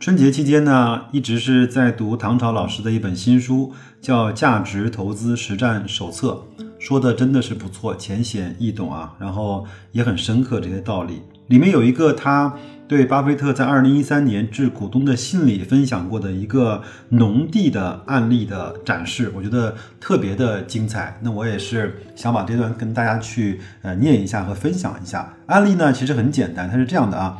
春节期间呢，一直是在读唐朝老师的一本新书，叫《价值投资实战手册》。说的真的是不错，浅显易懂啊，然后也很深刻这些道理。里面有一个他对巴菲特在二零一三年致股东的信里分享过的一个农地的案例的展示，我觉得特别的精彩。那我也是想把这段跟大家去呃念一下和分享一下。案例呢其实很简单，它是这样的啊：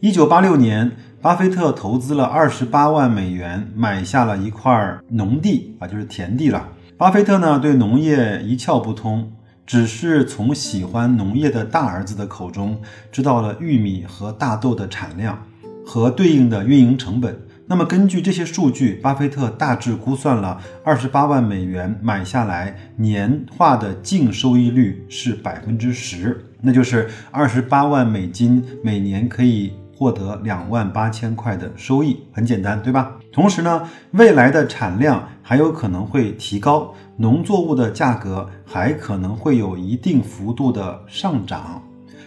一九八六年，巴菲特投资了二十八万美元买下了一块农地啊，就是田地了。巴菲特呢对农业一窍不通，只是从喜欢农业的大儿子的口中知道了玉米和大豆的产量和对应的运营成本。那么根据这些数据，巴菲特大致估算了二十八万美元买下来年化的净收益率是百分之十，那就是二十八万美金每年可以。获得两万八千块的收益，很简单，对吧？同时呢，未来的产量还有可能会提高，农作物的价格还可能会有一定幅度的上涨，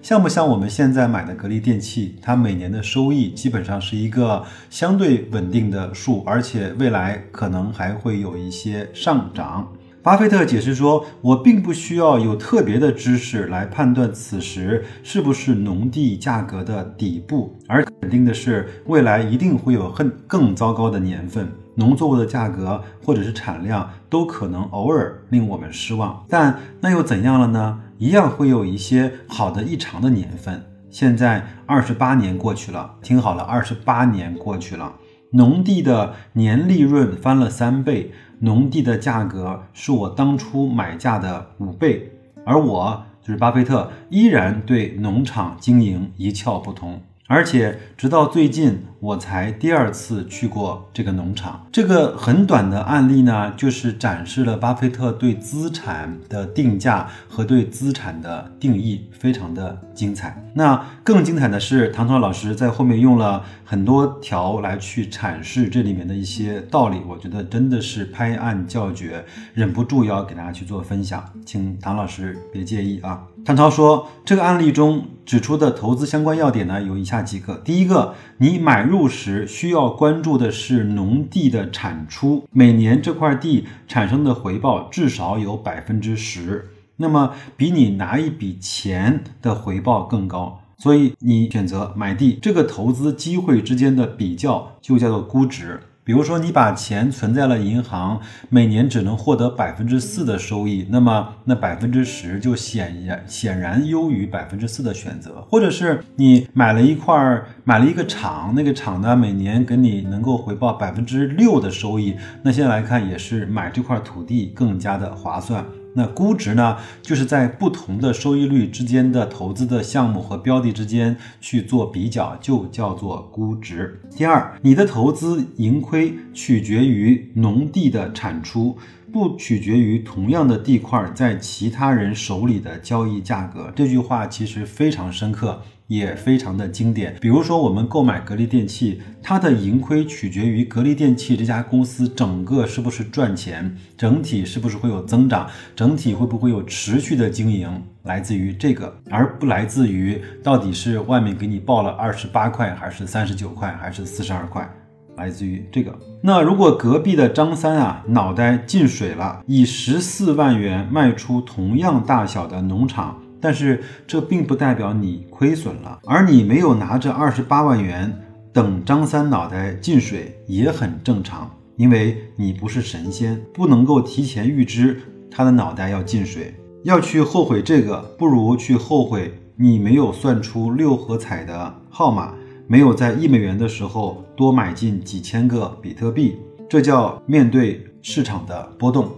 像不像我们现在买的格力电器？它每年的收益基本上是一个相对稳定的数，而且未来可能还会有一些上涨。巴菲特解释说：“我并不需要有特别的知识来判断此时是不是农地价格的底部，而肯定的是，未来一定会有更更糟糕的年份，农作物的价格或者是产量都可能偶尔令我们失望。但那又怎样了呢？一样会有一些好的异常的年份。现在二十八年过去了，听好了，二十八年过去了，农地的年利润翻了三倍。”农地的价格是我当初买价的五倍，而我就是巴菲特，依然对农场经营一窍不通。而且直到最近，我才第二次去过这个农场。这个很短的案例呢，就是展示了巴菲特对资产的定价和对资产的定义，非常的精彩。那更精彩的是，唐涛老师在后面用了很多条来去阐释这里面的一些道理，我觉得真的是拍案叫绝，忍不住要给大家去做分享，请唐老师别介意啊。谭涛说，这个案例中指出的投资相关要点呢，有以下几个。第一个，你买入时需要关注的是农地的产出，每年这块地产生的回报至少有百分之十，那么比你拿一笔钱的回报更高。所以你选择买地，这个投资机会之间的比较就叫做估值。比如说，你把钱存在了银行，每年只能获得百分之四的收益，那么那百分之十就显然显然优于百分之四的选择。或者是你买了一块儿买了一个厂，那个厂呢每年给你能够回报百分之六的收益，那现在来看也是买这块土地更加的划算。那估值呢，就是在不同的收益率之间的投资的项目和标的之间去做比较，就叫做估值。第二，你的投资盈亏取决于农地的产出，不取决于同样的地块在其他人手里的交易价格。这句话其实非常深刻。也非常的经典。比如说，我们购买格力电器，它的盈亏取决于格力电器这家公司整个是不是赚钱，整体是不是会有增长，整体会不会有持续的经营，来自于这个，而不来自于到底是外面给你报了二十八块，还是三十九块，还是四十二块，来自于这个。那如果隔壁的张三啊，脑袋进水了，以十四万元卖出同样大小的农场。但是这并不代表你亏损了，而你没有拿着二十八万元等张三脑袋进水也很正常，因为你不是神仙，不能够提前预知他的脑袋要进水。要去后悔这个，不如去后悔你没有算出六合彩的号码，没有在一美元的时候多买进几千个比特币，这叫面对市场的波动。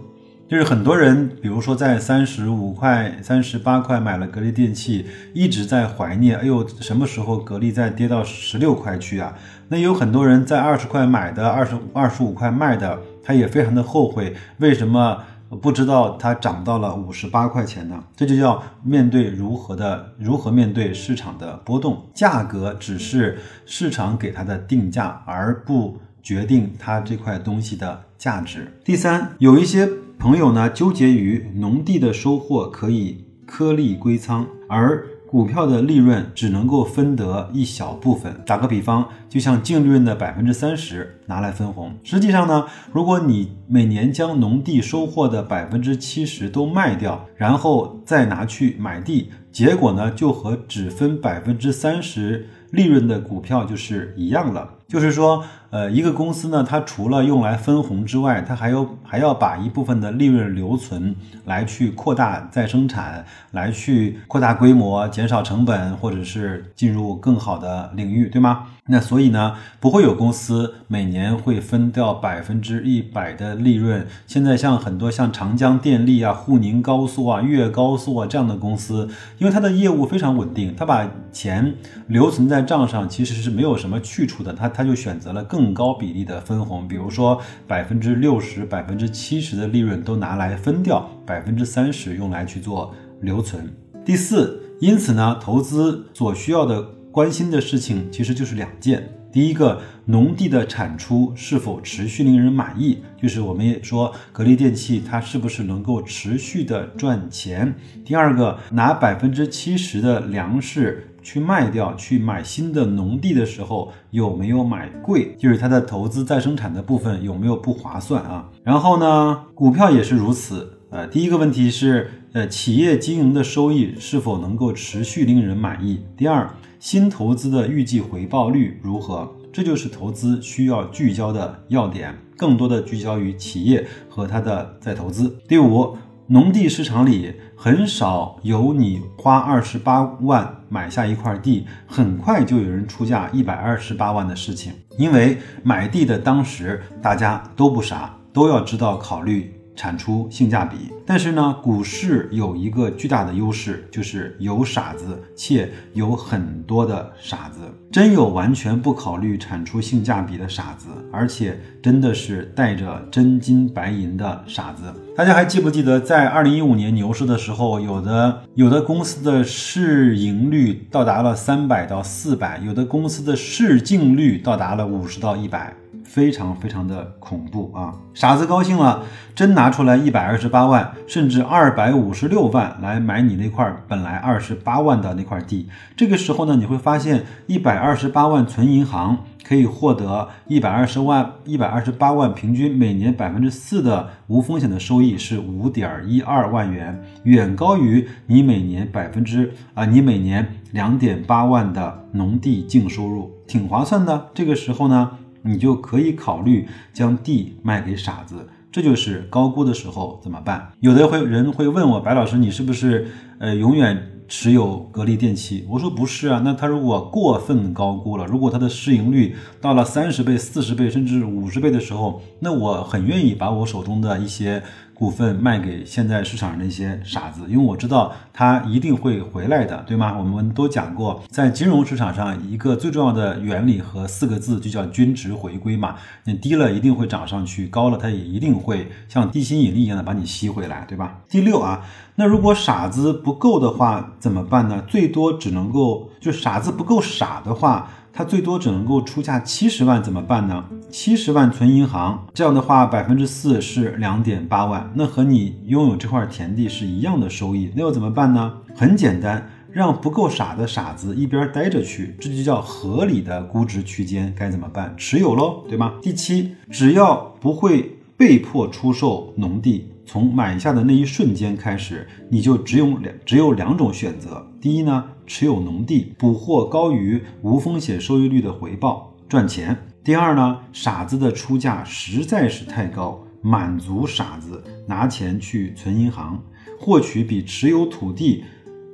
就是很多人，比如说在三十五块、三十八块买了格力电器，一直在怀念，哎呦，什么时候格力再跌到十六块去啊？那有很多人在二十块买的，二十二十五块卖的，他也非常的后悔，为什么不知道它涨到了五十八块钱呢？这就叫面对如何的如何面对市场的波动，价格只是市场给它的定价，而不决定它这块东西的价值。第三，有一些朋友呢纠结于农地的收获可以颗粒归仓，而股票的利润只能够分得一小部分。打个比方，就像净利润的百分之三十拿来分红。实际上呢，如果你每年将农地收获的百分之七十都卖掉，然后再拿去买地，结果呢就和只分百分之三十利润的股票就是一样了。就是说，呃，一个公司呢，它除了用来分红之外，它还有还要把一部分的利润留存，来去扩大再生产，来去扩大规模，减少成本，或者是进入更好的领域，对吗？那所以呢，不会有公司每年会分掉百分之一百的利润。现在像很多像长江电力啊、沪宁高速啊、粤高速啊这样的公司，因为它的业务非常稳定，它把钱留存在账上，其实是没有什么去处的。它它就选择了更高比例的分红，比如说百分之六十、百分之七十的利润都拿来分掉，百分之三十用来去做留存。第四，因此呢，投资所需要的。关心的事情其实就是两件，第一个，农地的产出是否持续令人满意，就是我们也说格力电器它是不是能够持续的赚钱。第二个，拿百分之七十的粮食去卖掉，去买新的农地的时候有没有买贵，就是它的投资再生产的部分有没有不划算啊？然后呢，股票也是如此。呃，第一个问题是，呃，企业经营的收益是否能够持续令人满意？第二。新投资的预计回报率如何？这就是投资需要聚焦的要点，更多的聚焦于企业和它的再投资。第五，农地市场里很少有你花二十八万买下一块地，很快就有人出价一百二十八万的事情。因为买地的当时大家都不傻，都要知道考虑。产出性价比，但是呢，股市有一个巨大的优势，就是有傻子，且有很多的傻子。真有完全不考虑产出性价比的傻子，而且真的是带着真金白银的傻子。大家还记不记得，在二零一五年牛市的时候，有的有的公司的市盈率到达了三百到四百，有的公司的市净率到达了五十到一百。非常非常的恐怖啊！傻子高兴了，真拿出来一百二十八万，甚至二百五十六万来买你那块本来二十八万的那块地。这个时候呢，你会发现一百二十八万存银行可以获得一百二十万一百二十八万，平均每年百分之四的无风险的收益是五点一二万元，远高于你每年百分之啊你每年两点八万的农地净收入，挺划算的。这个时候呢。你就可以考虑将地卖给傻子，这就是高估的时候怎么办？有的会人会问我，白老师，你是不是呃永远持有格力电器？我说不是啊，那他如果过分高估了，如果它的市盈率到了三十倍、四十倍甚至五十倍的时候，那我很愿意把我手中的一些。股份卖给现在市场上那些傻子，因为我知道它一定会回来的，对吗？我们都讲过，在金融市场上，一个最重要的原理和四个字就叫均值回归嘛。你低了一定会涨上去，高了它也一定会像地心引力一样的把你吸回来，对吧？第六啊，那如果傻子不够的话怎么办呢？最多只能够就傻子不够傻的话。它最多只能够出价七十万，怎么办呢？七十万存银行，这样的话百分之四是两点八万，那和你拥有这块田地是一样的收益，那又怎么办呢？很简单，让不够傻的傻子一边待着去，这就叫合理的估值区间。该怎么办？持有喽，对吗？第七，只要不会被迫出售农地。从买下的那一瞬间开始，你就只有两只有两种选择。第一呢，持有农地，捕获高于无风险收益率的回报，赚钱。第二呢，傻子的出价实在是太高，满足傻子拿钱去存银行，获取比持有土地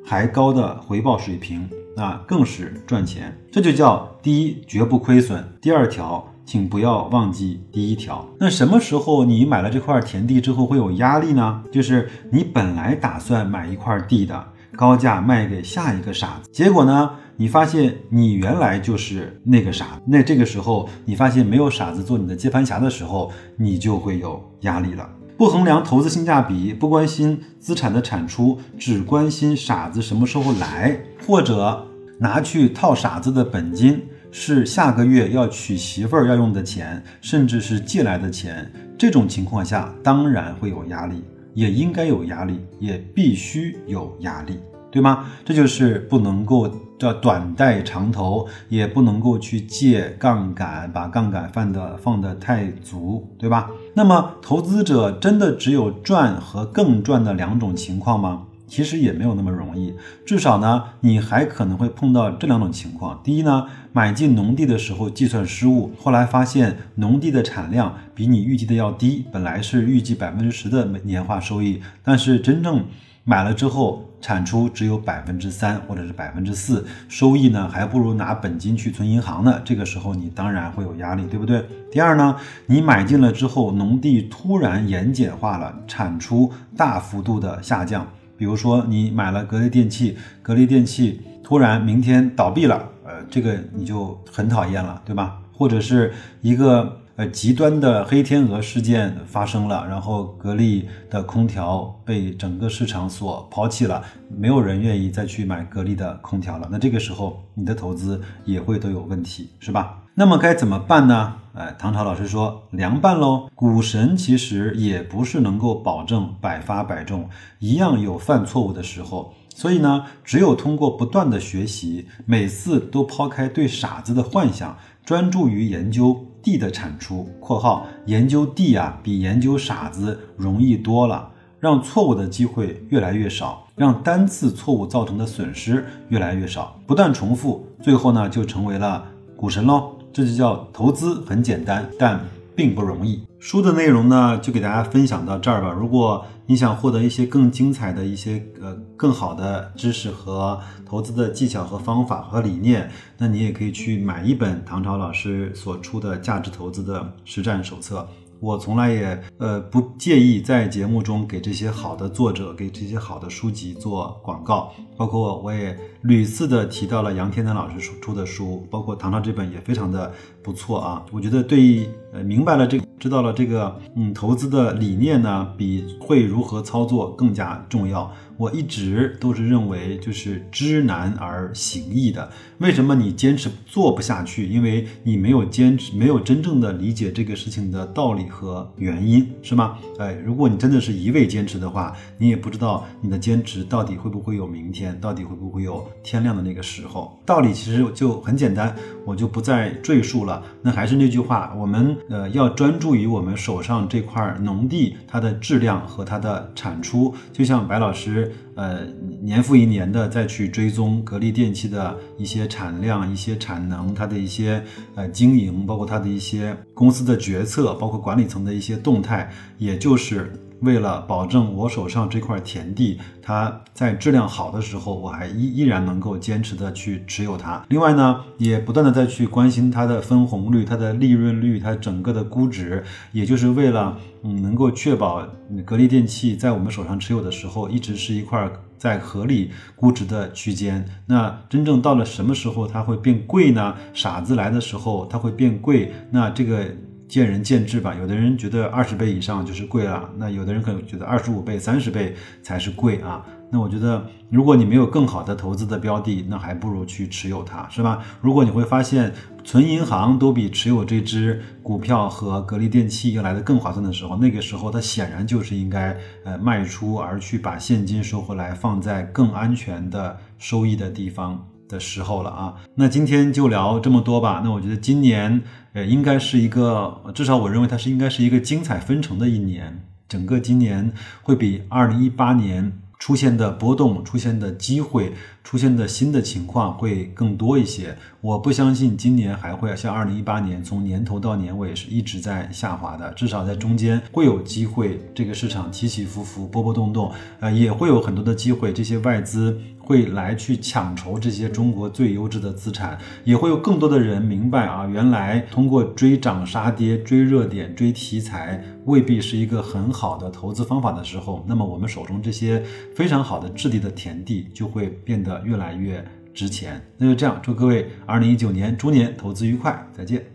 还高的回报水平，那更是赚钱。这就叫第一，绝不亏损；第二条。请不要忘记第一条。那什么时候你买了这块田地之后会有压力呢？就是你本来打算买一块地的，高价卖给下一个傻子，结果呢，你发现你原来就是那个傻。那这个时候你发现没有傻子做你的接盘侠的时候，你就会有压力了。不衡量投资性价比，不关心资产的产出，只关心傻子什么时候来，或者拿去套傻子的本金是下个月要娶媳妇儿要用的钱，甚至是借来的钱。这种情况下，当然会有压力，也应该有压力，也必须有压力。对吗？这就是不能够叫短贷长投，也不能够去借杠杆，把杠杆放的放的太足，对吧？那么投资者真的只有赚和更赚的两种情况吗？其实也没有那么容易。至少呢，你还可能会碰到这两种情况：第一呢，买进农地的时候计算失误，后来发现农地的产量比你预计的要低，本来是预计百分之十的年化收益，但是真正买了之后。产出只有百分之三或者是百分之四，收益呢还不如拿本金去存银行呢。这个时候你当然会有压力，对不对？第二呢，你买进了之后，农地突然盐碱化了，产出大幅度的下降。比如说你买了格力电器，格力电器突然明天倒闭了，呃，这个你就很讨厌了，对吧？或者是一个。呃，极端的黑天鹅事件发生了，然后格力的空调被整个市场所抛弃了，没有人愿意再去买格力的空调了。那这个时候，你的投资也会都有问题，是吧？那么该怎么办呢？哎，唐朝老师说凉拌喽。股神其实也不是能够保证百发百中，一样有犯错误的时候。所以呢，只有通过不断的学习，每次都抛开对傻子的幻想，专注于研究。地的产出（括号研究地啊，比研究傻子容易多了），让错误的机会越来越少，让单次错误造成的损失越来越少，不断重复，最后呢就成为了股神喽。这就叫投资很简单，但。并不容易。书的内容呢，就给大家分享到这儿吧。如果你想获得一些更精彩的一些呃更好的知识和投资的技巧和方法和理念，那你也可以去买一本唐朝老师所出的价值投资的实战手册。我从来也呃不介意在节目中给这些好的作者、给这些好的书籍做广告，包括我也屡次的提到了杨天南老师出出的书，包括唐朝这本也非常的不错啊。我觉得对呃明白了这个知道了这个嗯投资的理念呢，比会如何操作更加重要。我一直都是认为，就是知难而行易的。为什么你坚持做不下去？因为你没有坚持，没有真正的理解这个事情的道理和原因，是吗？哎，如果你真的是一味坚持的话，你也不知道你的坚持到底会不会有明天，到底会不会有天亮的那个时候。道理其实就很简单，我就不再赘述了。那还是那句话，我们呃要专注于我们手上这块农地，它的质量和它的产出。就像白老师。呃，年复一年的再去追踪格力电器的一些产量、一些产能，它的一些呃经营，包括它的一些公司的决策，包括管理层的一些动态，也就是。为了保证我手上这块田地，它在质量好的时候，我还依依然能够坚持的去持有它。另外呢，也不断的再去关心它的分红率、它的利润率、它整个的估值，也就是为了嗯能够确保格力电器在我们手上持有的时候，一直是一块在合理估值的区间。那真正到了什么时候它会变贵呢？傻子来的时候它会变贵，那这个。见仁见智吧，有的人觉得二十倍以上就是贵了，那有的人可能觉得二十五倍、三十倍才是贵啊。那我觉得，如果你没有更好的投资的标的，那还不如去持有它，是吧？如果你会发现存银行都比持有这只股票和格力电器要来的更划算的时候，那个时候它显然就是应该呃卖出，而去把现金收回来，放在更安全的收益的地方。的时候了啊，那今天就聊这么多吧。那我觉得今年呃应该是一个，至少我认为它是应该是一个精彩纷呈的一年。整个今年会比二零一八年。出现的波动、出现的机会、出现的新的情况会更多一些。我不相信今年还会像二零一八年，从年头到年尾是一直在下滑的。至少在中间会有机会，这个市场起起伏伏、波波动动，呃，也会有很多的机会。这些外资会来去抢筹这些中国最优质的资产，也会有更多的人明白啊，原来通过追涨杀跌、追热点、追题材。未必是一个很好的投资方法的时候，那么我们手中这些非常好的质地的田地就会变得越来越值钱。那就这样，祝各位二零一九年猪年投资愉快，再见。